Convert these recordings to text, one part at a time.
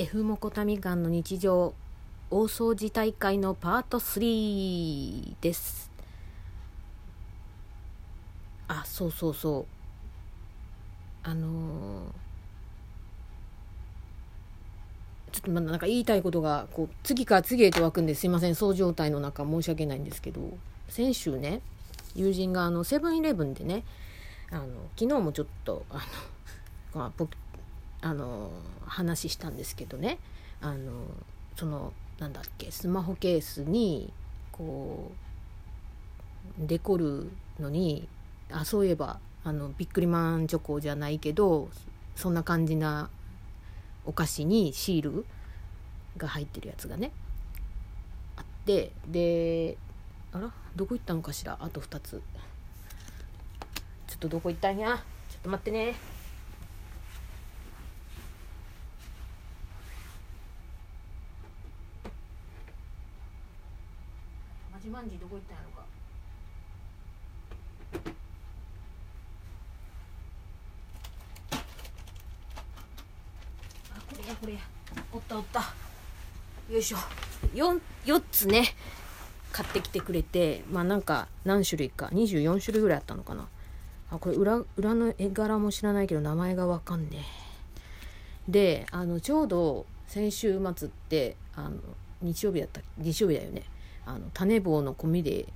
F モコタミガンの日常大掃除大会のパート3です。あそうそうそう。あのーちょっとまだなんか言いたいことがこう次から次へと湧くんですいません。そう状態の中申し訳ないんですけど。先週ね友人があのセブンイレブンでねあの昨日もちょっとあの、まあ、僕あの話したんですけどね。あのそのなんだっけスマホケースにこうデコるのにあそういえばあのビックリマンチョコじゃないけどそんな感じなお菓子にシールが入ってるやつがねあってであらどこ行ったのかしら？あと2つ。ちょっとどこ行ったんや？ちょっと待ってね。マジマンジどこ行ったんやろか。あこれやこれや。おったおった。よいしょ。4, 4つね買ってきてくれてまあなんか何種類か。24種類ぐらいあったのかな。あこれ裏裏の絵柄も知らないけど名前がわかんねえ。であのちょうど先週末ってあの日曜日だった日曜日だよね。あの種棒の込みで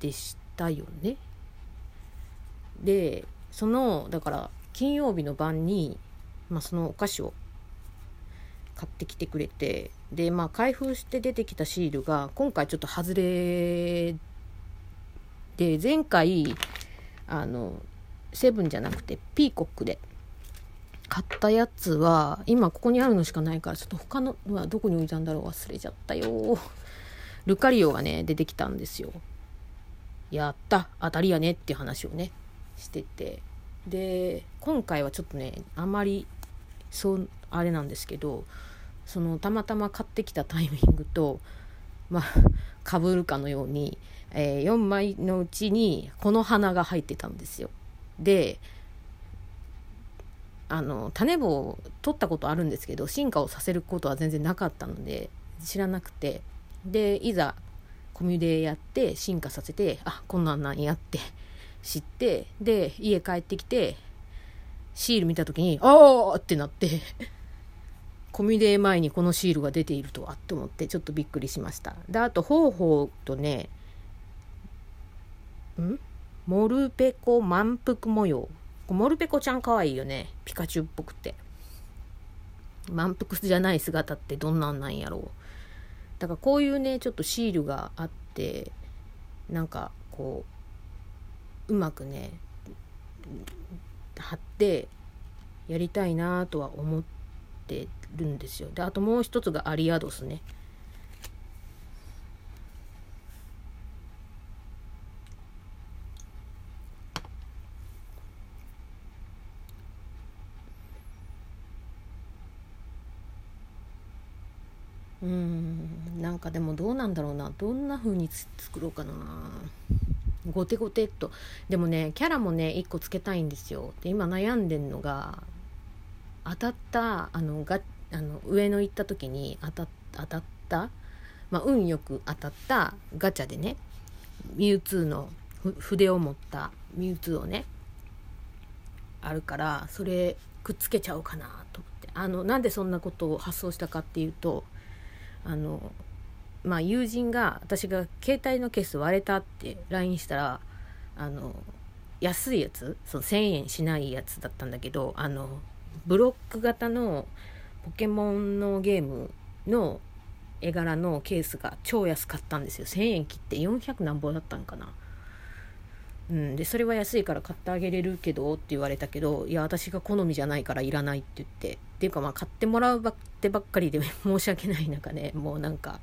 でしたよね。でそのだから金曜日の晩に、まあ、そのお菓子を買ってきてくれてでまあ開封して出てきたシールが今回ちょっと外れで前回あのセブンじゃなくてピーコックで買ったやつは今ここにあるのしかないからちょっと他のはどこに置いたんだろう忘れちゃったよルカリオがね出てきたんですよ。やった。当たりやねっていう話をねしてて。で今回はちょっとねあまりそうあれなんですけどそのたまたま買ってきたタイミングとまあ かぶるかのように、えー、4枚のうちにこの花が入ってたんですよ。であの種棒を取ったことあるんですけど進化をさせることは全然なかったので知らなくて。でいざコミュでやって進化させてあこんなんなんやって知ってで家帰ってきてシール見た時にああってなってコミュデ前にこのシールが出ているとはと思ってちょっとびっくりしました。であと方法とねん？モルペコ満腹模様。モルペコちゃんかわいいよね。ピカチュウっぽくて。満腹じゃない姿ってどんなんなんやろう。だからこういうねちょっとシールがあってなんかこううまくね貼ってやりたいなとは思ってるんですよ。であともう一つがアリアドスね。うん。なんかでもどうなんだろうな。どんな風に作ろうかな。ゴテゴテっと。でもねキャラもね1個つけたいんですよ。で今悩んでんのが当たったあのがあの上野行った時に当た当たった、まあ、運よく当たったガチャでねミュウツーの筆を持ったミュウツーをねあるからそれくっつけちゃおうかなと思って。あのなんでそんなことを発想したかっていうとあのまあ友人が私が携帯のケース割れたって LINE したらあの安いやつその1,000円しないやつだったんだけどあのブロック型のポケモンのゲームの絵柄のケースが超安かったんですよ。1000円切って400何本だったんかな。うん、でそれは安いから買ってあげれるけどって言われたけどいや私が好みじゃないからいらないって言って。っていうかまあ買ってもらうばってばっかりで申し訳ない中ねもうなんか、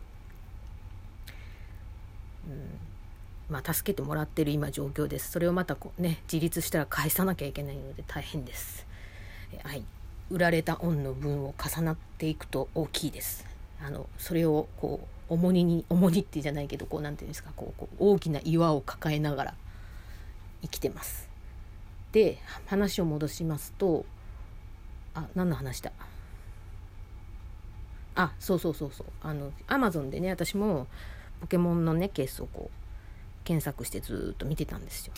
うん、まあ助けてもらってる今状況です。それをまたこうね自立したら返さなきゃいけないので大変です。はい。売られた恩の分を重なっていくと大きいです。あのそれをこう重荷に重荷ってじゃないけどこうなんていうんですかこうこう大きな岩を抱えながら生きてます。で話を戻しますとあ何の話だ？あそうそうそうそう。あのアマゾンでね私もポケモンのねケースをこう検索してずっと見てたんですよ。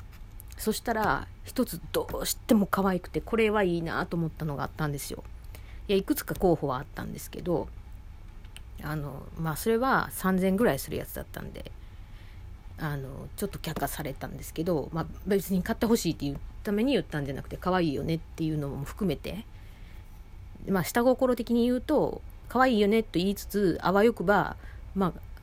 そしたら一つどうしても可愛くてこれはいいなと思ったのがあったんですよ。いやいくつか候補はあったんですけどあのまあそれは3,000ぐらいするやつだったんであのちょっと却下されたんですけど、まあ、別に買ってほしいっていうために言ったんじゃなくて可愛いよねっていうのも含めてまあ下心的に言うと可愛いよねと言いつつあわよくばまあ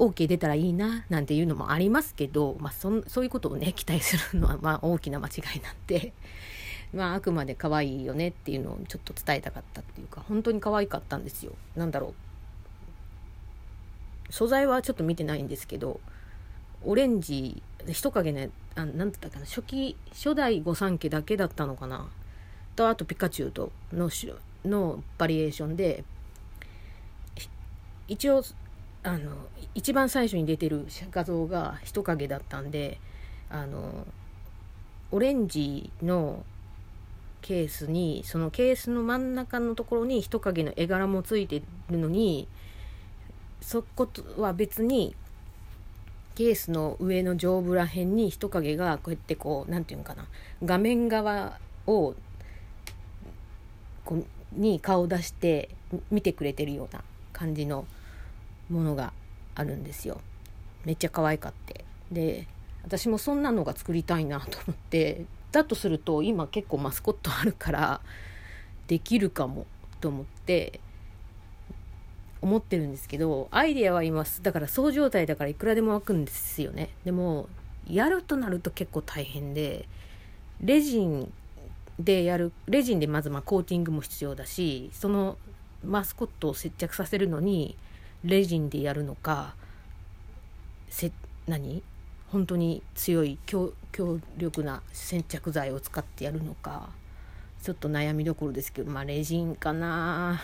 OK 出たらいいななんていうのもありますけど、まあ、そそういうことをね期待するのは まあ大きな間違いなんで、まあ、あくまで可愛いよねっていうのをちょっと伝えたかったっていうか本当に可愛かったんですよ。なんだろう。素材はちょっと見てないんですけどオレンジ人影ねあなんだったかな初期初代御三家だけだったのかな。とあとピカチュウとののバリエーションで一応あの一番最初に出てる画像が人影だったんであのオレンジのケースにそのケースの真ん中のところに人影の絵柄もついてるのにそことは別にケースの上の上部ら辺に人影がこうやってこう何て言うのかな画面側をこに顔を出して見てくれてるような感じのものがあるんですよ。めっちゃ可愛かってで私もそんなのが作りたいなと思ってだとすると今結構マスコットあるからできるかもと思って思ってるんですけどアイデアはいますだからそう状態だからいくらでも湧くんですよねでもやるとなると結構大変でレジンでやるレジンでまずまコーティングも必要だしそのマスコットを接着させるのにレジンでやるのかせ何？本当に強い強力な接着剤を使ってやるのかちょっと悩みどころですけどまあレジンかな。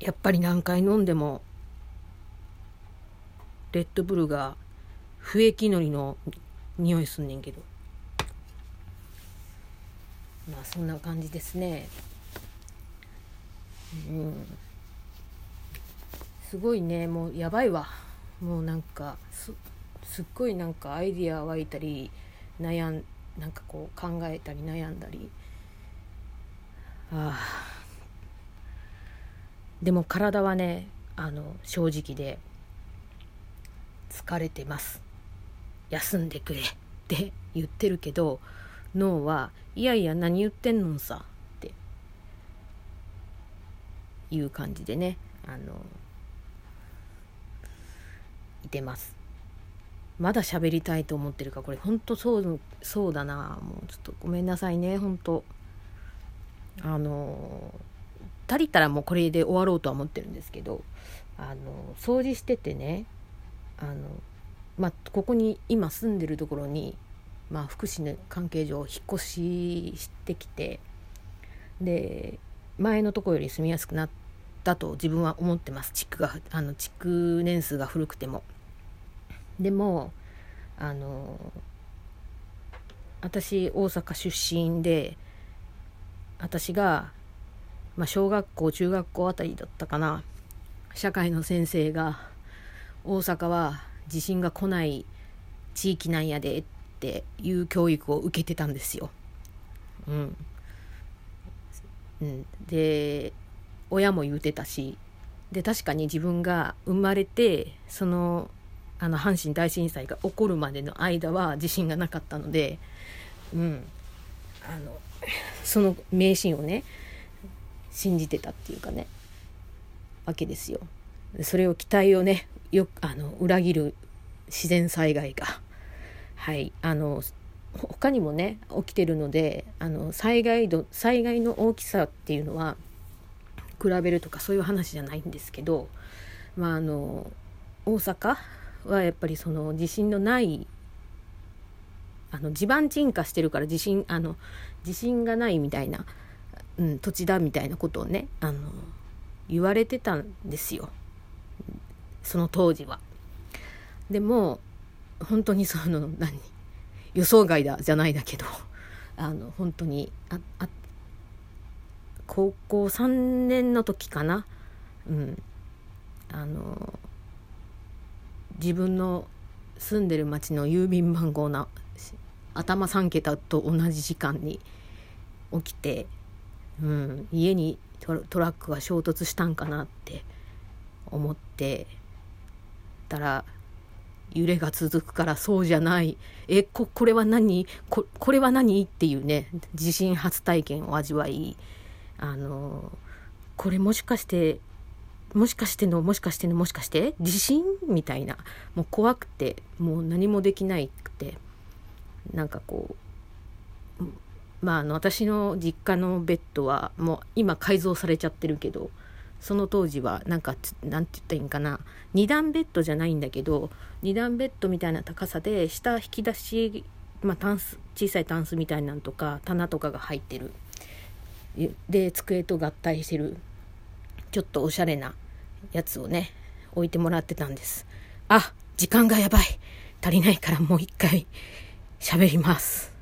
やっぱり何回飲んでもレッドブルが不液のりの匂いすんねんけど。まあそんな感じですね。うん。すごいね。もうやばいわ。もうなんかすすっごいなんかアイディア湧いたり悩んなんかこう考えたり悩んだり。ああでも体はねあの正直で疲れてます。休んでくれって言ってるけど脳はいやいや何言ってんのさ。いう感じでねあのいてます。まだ喋りたいと思ってるかこれ本当そうそうだな。もうちょっとごめんなさいね本当。あの足りたらもうこれで終わろうとは思ってるんですけどあの掃除しててねあのまあここに今住んでるところにまあ福祉の関係上引っ越ししてきてで前のとこより住みやすくなったと自分は思ってます築があの築年数が古くてもでもあの私大阪出身で私がまあ、小学校中学校あたりだったかな社会の先生が大阪は地震が来ない地域なんやでっていう教育を受けてたんですよ。うん。うん、で親も言うてたしで確かに自分が生まれてそのあの阪神大震災が起こるまでの間は地震がなかったので、うん、あのその迷信をね信じてたっていうかねわけですよ。それを期待をねよあの裏切る自然災害が。はい。あの他にもね起きてるのであの災害度災害の大きさっていうのは比べるとかそういう話じゃないんですけどまああの大阪はやっぱりその地震のないあの地盤沈下してるから地震あの地震がないみたいなうん、土地だみたいなことをねあの言われてたんですよその当時は。でも本当にその何？予想外だじゃないだけど あの本当にああ高校3年の時かな？うん。あの自分の住んでる町の郵便番号の頭3桁と同じ時間に起きて、うん、家にトラックが衝突したんかなって思ってたら揺れが続くからそうじゃない。えここれは何？ここれは何？っていうね地震初体験を味わいあのこれもしかしてもしかしてのもしかしてのもしかして？地震みたいな。もう怖くてもう何もできないくて。なんかこうまああの私の実家のベッドはもう今改造されちゃってるけどその当時はなんかなんて言ったらいいんかな。2段ベッドじゃないんだけど2段ベッドみたいな高さで下引き出し、まあ、タンス小さいタンスみたいなんとか棚とかが入ってる。で机と合体してるちょっとおしゃれなやつをね置いてもらってたんです。あ時間がやばい。足りないからもう一回喋ります。